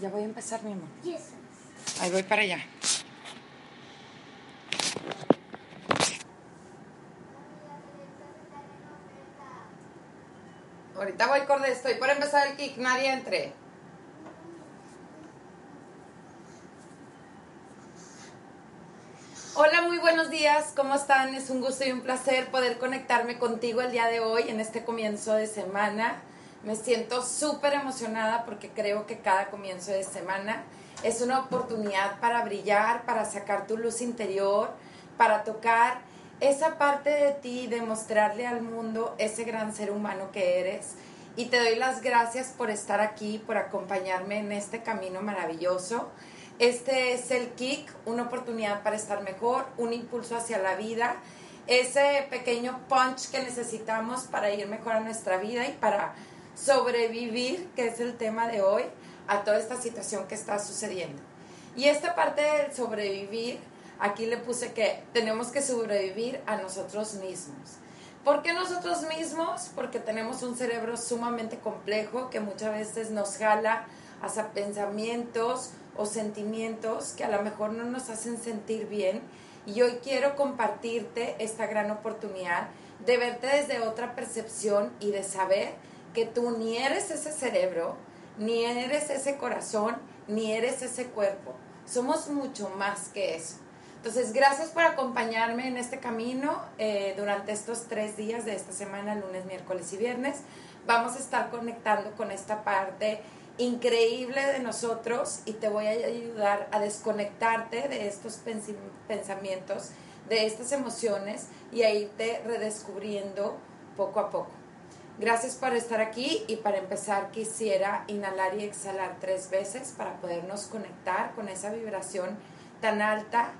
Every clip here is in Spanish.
Ya voy a empezar, mi amor. Ahí voy para allá. Ahorita voy con estoy por empezar el kick, nadie entre. Hola, muy buenos días, ¿cómo están? Es un gusto y un placer poder conectarme contigo el día de hoy en este comienzo de semana. Me siento súper emocionada porque creo que cada comienzo de semana es una oportunidad para brillar, para sacar tu luz interior, para tocar esa parte de ti, de mostrarle al mundo ese gran ser humano que eres. Y te doy las gracias por estar aquí, por acompañarme en este camino maravilloso. Este es el kick, una oportunidad para estar mejor, un impulso hacia la vida, ese pequeño punch que necesitamos para ir mejor a nuestra vida y para sobrevivir, que es el tema de hoy, a toda esta situación que está sucediendo. Y esta parte del sobrevivir, aquí le puse que tenemos que sobrevivir a nosotros mismos. ¿Por qué nosotros mismos? Porque tenemos un cerebro sumamente complejo que muchas veces nos jala hacia pensamientos o sentimientos que a lo mejor no nos hacen sentir bien. Y hoy quiero compartirte esta gran oportunidad de verte desde otra percepción y de saber que tú ni eres ese cerebro, ni eres ese corazón, ni eres ese cuerpo. Somos mucho más que eso. Entonces, gracias por acompañarme en este camino eh, durante estos tres días de esta semana, lunes, miércoles y viernes. Vamos a estar conectando con esta parte increíble de nosotros y te voy a ayudar a desconectarte de estos pensamientos, de estas emociones y a irte redescubriendo poco a poco. Gracias por estar aquí y para empezar quisiera inhalar y exhalar tres veces para podernos conectar con esa vibración tan alta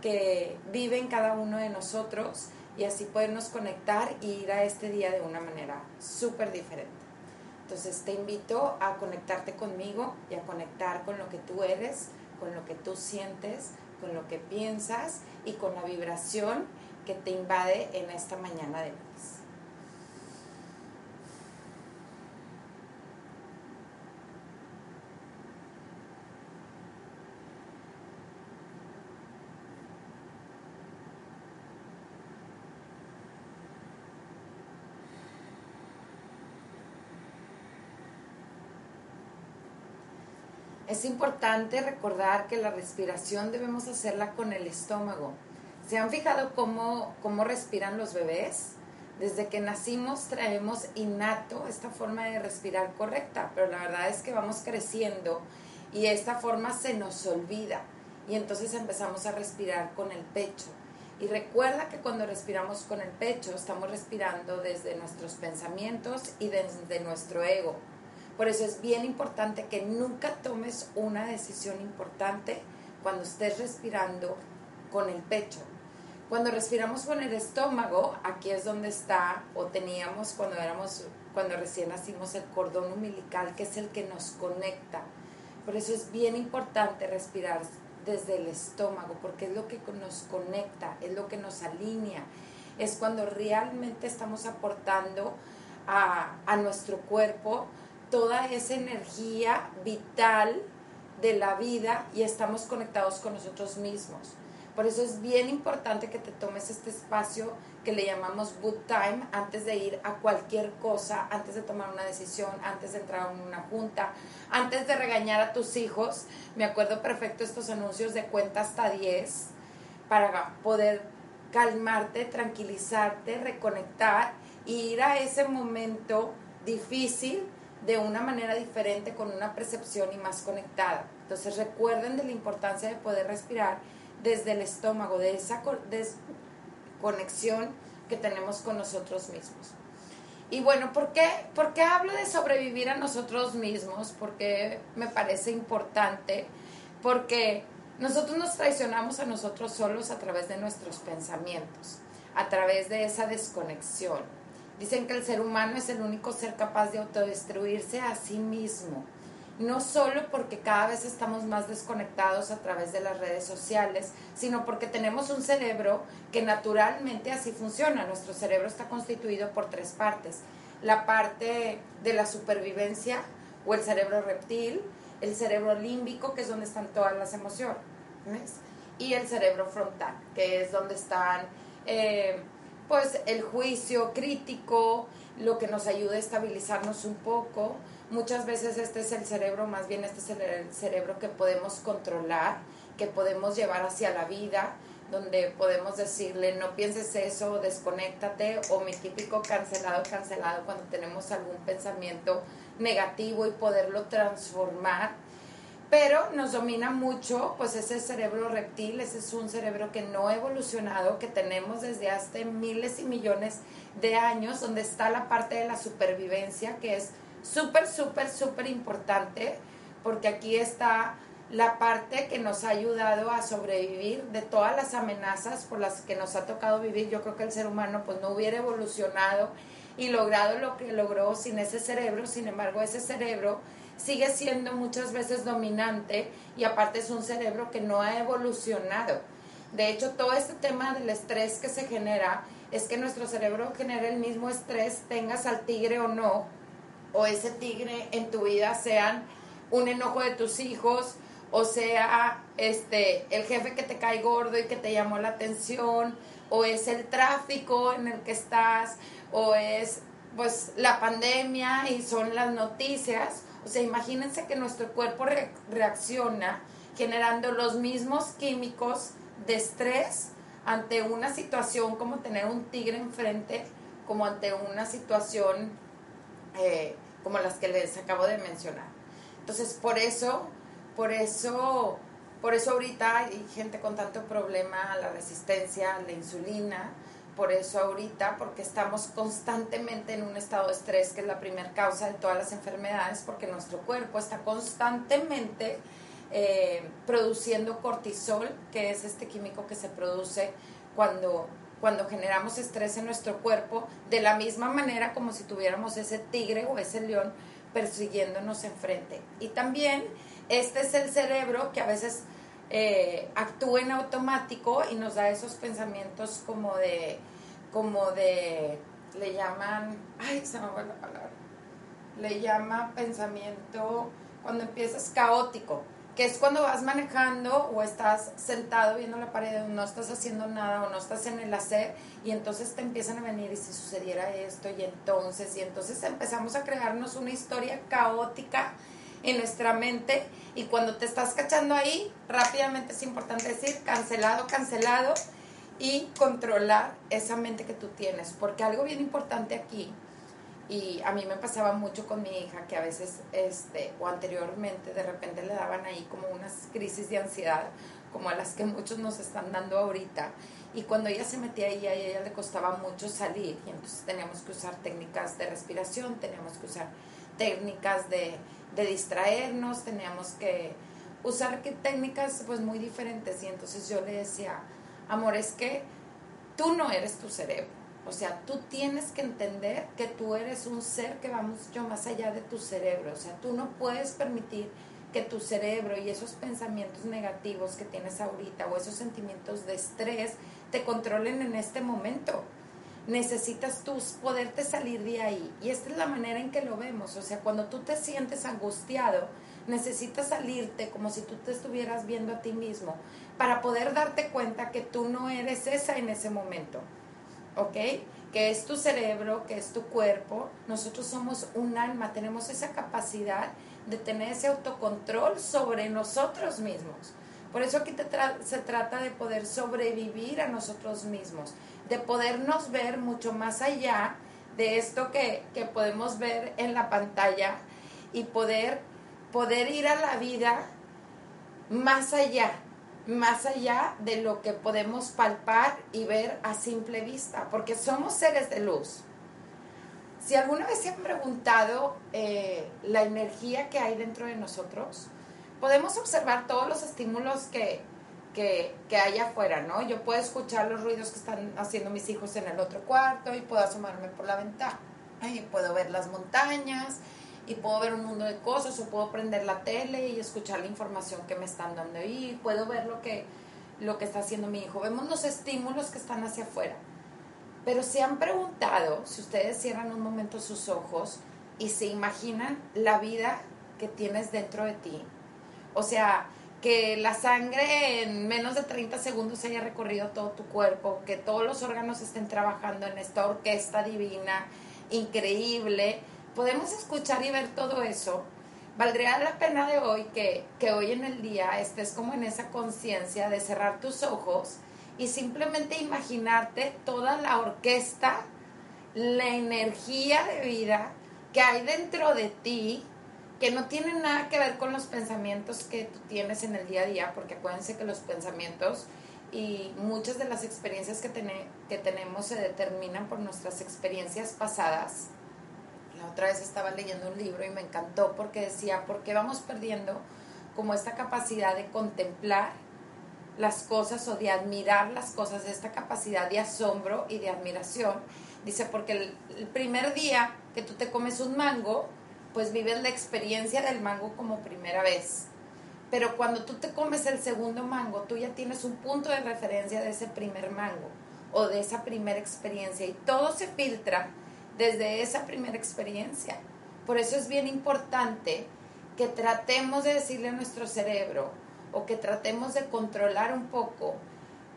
que vive en cada uno de nosotros y así podernos conectar y ir a este día de una manera súper diferente. Entonces te invito a conectarte conmigo y a conectar con lo que tú eres, con lo que tú sientes, con lo que piensas y con la vibración que te invade en esta mañana de lunes. Es importante recordar que la respiración debemos hacerla con el estómago. ¿Se han fijado cómo, cómo respiran los bebés? Desde que nacimos traemos innato esta forma de respirar correcta, pero la verdad es que vamos creciendo y esta forma se nos olvida y entonces empezamos a respirar con el pecho. Y recuerda que cuando respiramos con el pecho estamos respirando desde nuestros pensamientos y desde nuestro ego. Por eso es bien importante que nunca tomes una decisión importante cuando estés respirando con el pecho. Cuando respiramos con el estómago, aquí es donde está o teníamos cuando éramos cuando recién nacimos el cordón umbilical, que es el que nos conecta. Por eso es bien importante respirar desde el estómago, porque es lo que nos conecta, es lo que nos alinea, es cuando realmente estamos aportando a, a nuestro cuerpo toda esa energía vital de la vida y estamos conectados con nosotros mismos. Por eso es bien importante que te tomes este espacio que le llamamos good time antes de ir a cualquier cosa, antes de tomar una decisión, antes de entrar en una junta, antes de regañar a tus hijos. Me acuerdo perfecto estos anuncios de cuenta hasta 10 para poder calmarte, tranquilizarte, reconectar y ir a ese momento difícil de una manera diferente, con una percepción y más conectada. Entonces recuerden de la importancia de poder respirar desde el estómago, de esa conexión que tenemos con nosotros mismos. Y bueno, ¿por qué, ¿por qué hablo de sobrevivir a nosotros mismos? Porque me parece importante, porque nosotros nos traicionamos a nosotros solos a través de nuestros pensamientos, a través de esa desconexión. Dicen que el ser humano es el único ser capaz de autodestruirse a sí mismo no solo porque cada vez estamos más desconectados a través de las redes sociales, sino porque tenemos un cerebro que naturalmente así funciona. Nuestro cerebro está constituido por tres partes. La parte de la supervivencia o el cerebro reptil, el cerebro límbico, que es donde están todas las emociones, y el cerebro frontal, que es donde están eh, pues el juicio crítico, lo que nos ayuda a estabilizarnos un poco, Muchas veces este es el cerebro, más bien este es el cerebro que podemos controlar, que podemos llevar hacia la vida, donde podemos decirle no pienses eso, desconéctate, o mi típico cancelado, cancelado cuando tenemos algún pensamiento negativo y poderlo transformar. Pero nos domina mucho, pues ese cerebro reptil, ese es un cerebro que no ha evolucionado, que tenemos desde hace miles y millones de años, donde está la parte de la supervivencia, que es súper, súper, súper importante porque aquí está la parte que nos ha ayudado a sobrevivir de todas las amenazas por las que nos ha tocado vivir. Yo creo que el ser humano pues no hubiera evolucionado y logrado lo que logró sin ese cerebro. Sin embargo, ese cerebro sigue siendo muchas veces dominante y aparte es un cerebro que no ha evolucionado. De hecho, todo este tema del estrés que se genera es que nuestro cerebro genera el mismo estrés, tengas al tigre o no, o ese tigre en tu vida sean un enojo de tus hijos, o sea, este, el jefe que te cae gordo y que te llamó la atención, o es el tráfico en el que estás, o es pues la pandemia y son las noticias. O sea, imagínense que nuestro cuerpo reacciona generando los mismos químicos de estrés ante una situación como tener un tigre enfrente, como ante una situación eh, como las que les acabo de mencionar. Entonces, por eso, por eso, por eso ahorita hay gente con tanto problema a la resistencia a la insulina, por eso ahorita, porque estamos constantemente en un estado de estrés, que es la primera causa de todas las enfermedades, porque nuestro cuerpo está constantemente eh, produciendo cortisol, que es este químico que se produce cuando cuando generamos estrés en nuestro cuerpo, de la misma manera como si tuviéramos ese tigre o ese león persiguiéndonos enfrente. Y también este es el cerebro que a veces eh, actúa en automático y nos da esos pensamientos como de, como de, le llaman, ay, se me va la palabra, le llama pensamiento cuando empiezas caótico que es cuando vas manejando o estás sentado viendo la pared no estás haciendo nada o no estás en el hacer y entonces te empiezan a venir y si sucediera esto y entonces y entonces empezamos a crearnos una historia caótica en nuestra mente y cuando te estás cachando ahí rápidamente es importante decir cancelado, cancelado y controlar esa mente que tú tienes porque algo bien importante aquí y a mí me pasaba mucho con mi hija que a veces, este, o anteriormente, de repente le daban ahí como unas crisis de ansiedad, como a las que muchos nos están dando ahorita. Y cuando ella se metía ahí, a ella le costaba mucho salir. Y entonces teníamos que usar técnicas de respiración, teníamos que usar técnicas de, de distraernos, teníamos que usar técnicas pues muy diferentes. Y entonces yo le decía, amor, es que tú no eres tu cerebro o sea, tú tienes que entender que tú eres un ser que va mucho más allá de tu cerebro. O sea, tú no puedes permitir que tu cerebro y esos pensamientos negativos que tienes ahorita o esos sentimientos de estrés te controlen en este momento. Necesitas tú poderte salir de ahí. Y esta es la manera en que lo vemos. O sea, cuando tú te sientes angustiado, necesitas salirte como si tú te estuvieras viendo a ti mismo para poder darte cuenta que tú no eres esa en ese momento. ¿ok? Que es tu cerebro, que es tu cuerpo. Nosotros somos un alma, tenemos esa capacidad de tener ese autocontrol sobre nosotros mismos. Por eso aquí se trata de poder sobrevivir a nosotros mismos, de podernos ver mucho más allá de esto que, que podemos ver en la pantalla y poder, poder ir a la vida más allá, más allá de lo que podemos palpar y ver a simple vista, porque somos seres de luz. Si alguna vez se han preguntado eh, la energía que hay dentro de nosotros, podemos observar todos los estímulos que, que, hay afuera, ¿no? Yo puedo escuchar los ruidos que están haciendo mis hijos en el otro cuarto y puedo asomarme por la ventana y puedo ver las montañas y puedo ver un mundo de cosas o puedo prender la tele y escuchar la información que me están dando ahí, puedo ver lo que, lo que está haciendo mi hijo. Vemos los estímulos que están hacia afuera. Pero se han preguntado, si ustedes cierran un momento sus ojos y se imaginan la vida que tienes dentro de ti. O sea, que la sangre en menos de 30 segundos haya recorrido todo tu cuerpo, que todos los órganos estén trabajando en esta orquesta divina, increíble. Podemos escuchar y ver todo eso. Valdría la pena de hoy que, que hoy en el día estés como en esa conciencia de cerrar tus ojos y simplemente imaginarte toda la orquesta, la energía de vida que hay dentro de ti, que no tiene nada que ver con los pensamientos que tú tienes en el día a día, porque acuérdense que los pensamientos y muchas de las experiencias que, que tenemos se determinan por nuestras experiencias pasadas. La otra vez estaba leyendo un libro y me encantó porque decía, ¿por qué vamos perdiendo como esta capacidad de contemplar las cosas o de admirar las cosas, esta capacidad de asombro y de admiración. Dice, porque el, primer día que tú te comes un mango, pues vives la experiencia del mango como primera vez. Pero cuando tú te comes el segundo mango, tú ya tienes un punto de referencia de ese primer mango o de esa primera experiencia y todo se filtra desde esa primera experiencia. Por eso es bien importante que tratemos de decirle a nuestro cerebro, o que tratemos de controlar un poco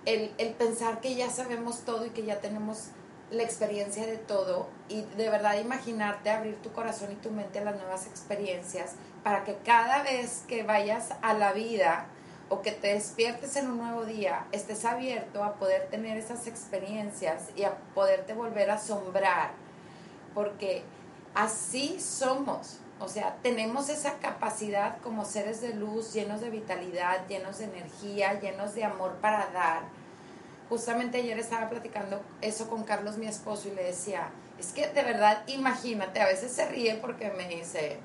el, pensar que ya sabemos todo y que ya tenemos la experiencia de todo y de verdad imaginarte abrir tu corazón y tu mente a las nuevas experiencias para que cada vez que vayas a la vida o que te despiertes en un nuevo día, estés abierto a poder tener esas experiencias y a poderte volver a asombrar, porque así somos. O sea, tenemos esa capacidad como seres de luz, llenos de vitalidad, llenos de energía, llenos de amor para dar. Justamente ayer estaba platicando eso con Carlos, mi esposo, y le decía, es que de verdad, imagínate, a veces se ríe porque me dice,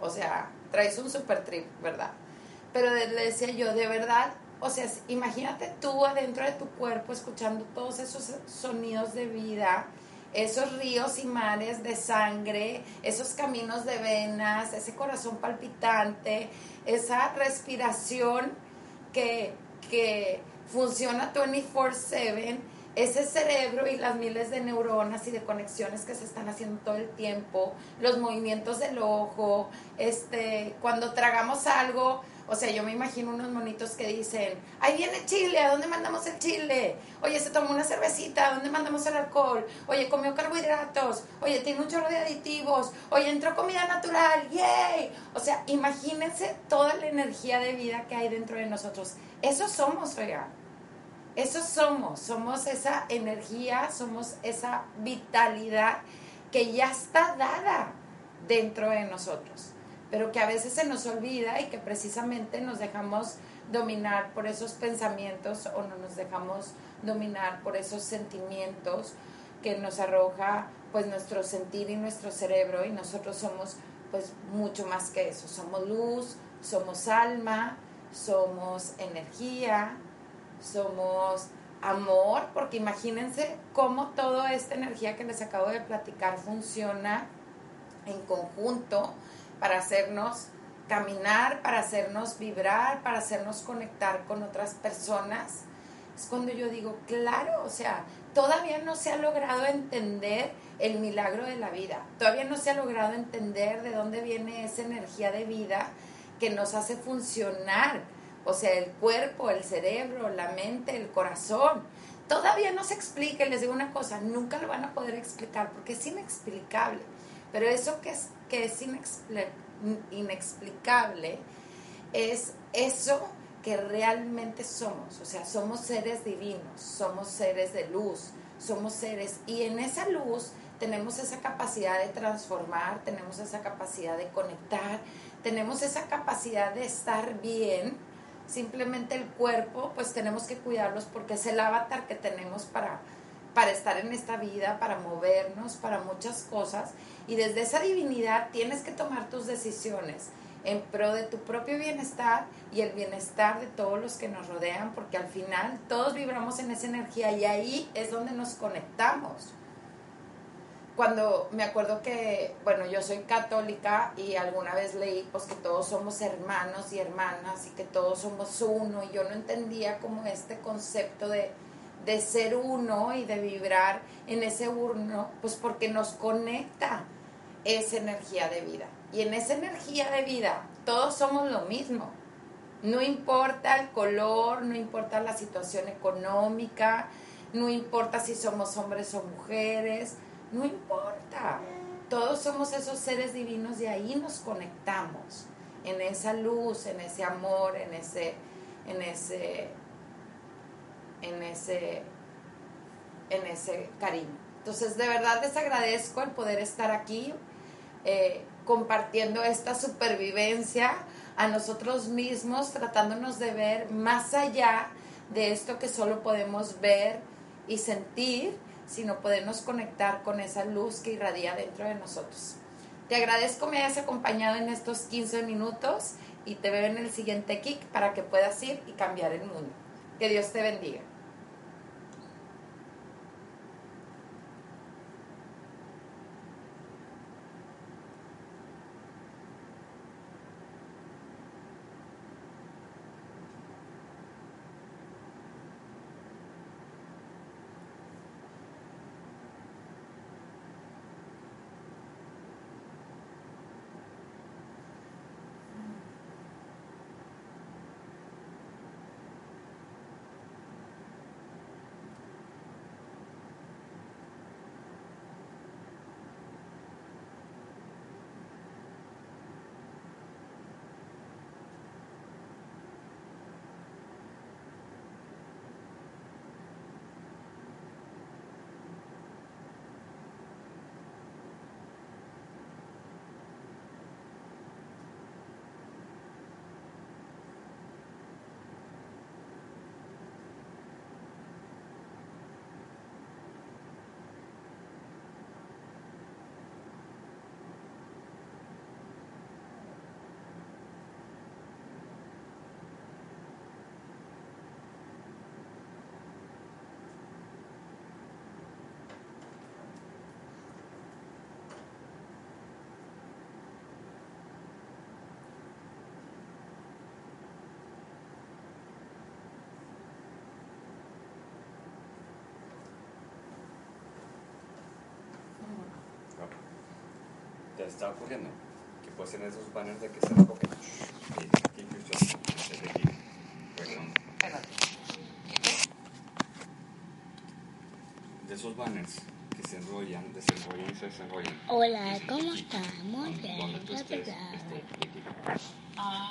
o sea, traes un super trip, ¿verdad? Pero le decía yo, de verdad, o sea, imagínate tú adentro de tu cuerpo escuchando todos esos sonidos de vida, esos ríos y mares de sangre, esos caminos de venas, ese corazón palpitante, esa respiración que, que funciona 24/7, ese cerebro y las miles de neuronas y de conexiones que se están haciendo todo el tiempo, los movimientos del ojo, este, cuando tragamos algo, o sea, yo me imagino unos monitos que dicen, ahí viene Chile, ¿a dónde mandamos el chile? Oye, se tomó una cervecita, ¿a dónde mandamos el alcohol? Oye, comió carbohidratos, oye, tiene un chorro de aditivos, oye, entró comida natural, ¡yay! O sea, imagínense toda la energía de vida que hay dentro de nosotros. Eso somos, oiga. Eso somos, somos esa energía, somos esa vitalidad que ya está dada dentro de nosotros pero que a veces se nos olvida y que precisamente nos dejamos dominar por esos pensamientos o no nos dejamos dominar por esos sentimientos que nos arroja pues nuestro sentir y nuestro cerebro y nosotros somos pues mucho más que eso, somos luz, somos alma, somos energía, somos amor, porque imagínense cómo toda esta energía que les acabo de platicar funciona en conjunto para hacernos caminar, para hacernos vibrar, para hacernos conectar con otras personas. Es cuando yo digo, claro, o sea, todavía no se ha logrado entender el milagro de la vida, todavía no se ha logrado entender de dónde viene esa energía de vida que nos hace funcionar, o sea, el cuerpo, el cerebro, la mente, el corazón. Todavía no se explica, les digo una cosa, nunca lo van a poder explicar porque es inexplicable. Pero eso que es, que es inexplicable es eso que realmente somos. O sea, somos seres divinos, somos seres de luz, somos seres. Y en esa luz tenemos esa capacidad de transformar, tenemos esa capacidad de conectar, tenemos esa capacidad de estar bien. Simplemente el cuerpo, pues tenemos que cuidarlos porque es el avatar que tenemos para para estar en esta vida, para movernos, para muchas cosas. Y desde esa divinidad tienes que tomar tus decisiones en pro de tu propio bienestar y el bienestar de todos los que nos rodean, porque al final todos vibramos en esa energía y ahí es donde nos conectamos. Cuando me acuerdo que, bueno, yo soy católica y alguna vez leí pues que todos somos hermanos y hermanas y que todos somos uno y yo no entendía como este concepto de, de ser uno y de vibrar en ese uno, pues porque nos conecta esa energía de vida. Y en esa energía de vida, todos somos lo mismo. No importa el color, no importa la situación económica, no importa si somos hombres o mujeres, no importa. Todos somos esos seres divinos y ahí nos conectamos en esa luz, en ese amor, en ese en ese en ese en ese cariño. Entonces, de verdad les agradezco el poder estar aquí. Eh, compartiendo esta supervivencia a nosotros mismos, tratándonos de ver más allá de esto que solo podemos ver y sentir, sino podernos conectar con esa luz que irradia dentro de nosotros. Te agradezco me hayas acompañado en estos 15 minutos y te veo en el siguiente kick para que puedas ir y cambiar el mundo. Que Dios te bendiga. Está ocurriendo que puedes tener esos banners de que se enfoquen. De esos banners que se enrollan, desenrollan y se desenrollan. Hola, ¿cómo estamos? Bien,